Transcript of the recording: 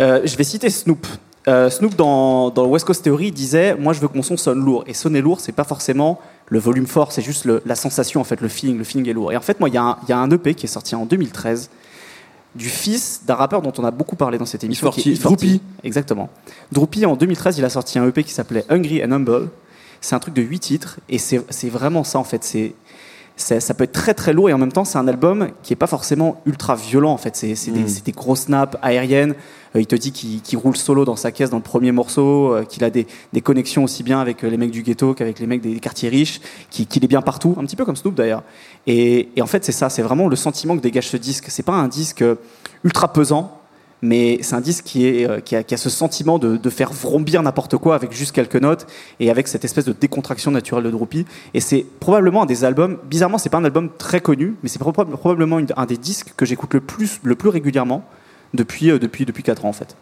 Euh, je vais citer Snoop. Euh, Snoop, dans, dans West Coast Theory, disait Moi, je veux que mon son sonne lourd. Et sonner lourd, c'est pas forcément le volume fort, c'est juste le- la sensation, en fait, le feeling. Le feeling est lourd. Et en fait, moi, il y, a un- il y a un EP qui est sorti en 2013 du fils d'un rappeur dont on a beaucoup parlé dans cette émission. E40, qui est E40. Droopy. Exactement. Droopy, en 2013, il a sorti un EP qui s'appelait Hungry and Humble. C'est un truc de 8 titres. Et c'est c'est vraiment ça, en fait. C'est. Ça peut être très très lourd et en même temps c'est un album qui est pas forcément ultra violent en fait. C'est c'est des, c'est des gros snaps aériennes. Euh, il te dit qu'il roule solo dans sa caisse dans le premier morceau, euh, qu'il a des, des connexions aussi bien avec euh, les mecs du ghetto qu'avec les mecs des quartiers riches, qu'il est bien partout, un petit peu comme Snoop d'ailleurs. Et, et en fait c'est ça, c'est vraiment le sentiment que dégage ce disque. C'est pas un disque ultra pesant, mais c'est un disque qui, euh, a, ce sentiment de, faire vrombir n'importe quoi avec juste quelques notes et avec cette espèce de décontraction naturelle de Droopy. Et c'est probablement un des albums, bizarrement, c'est pas un album très connu, mais c'est proba- probablement un des disques que j'écoute le plus, le plus régulièrement depuis, euh, depuis, depuis 4 ans en fait.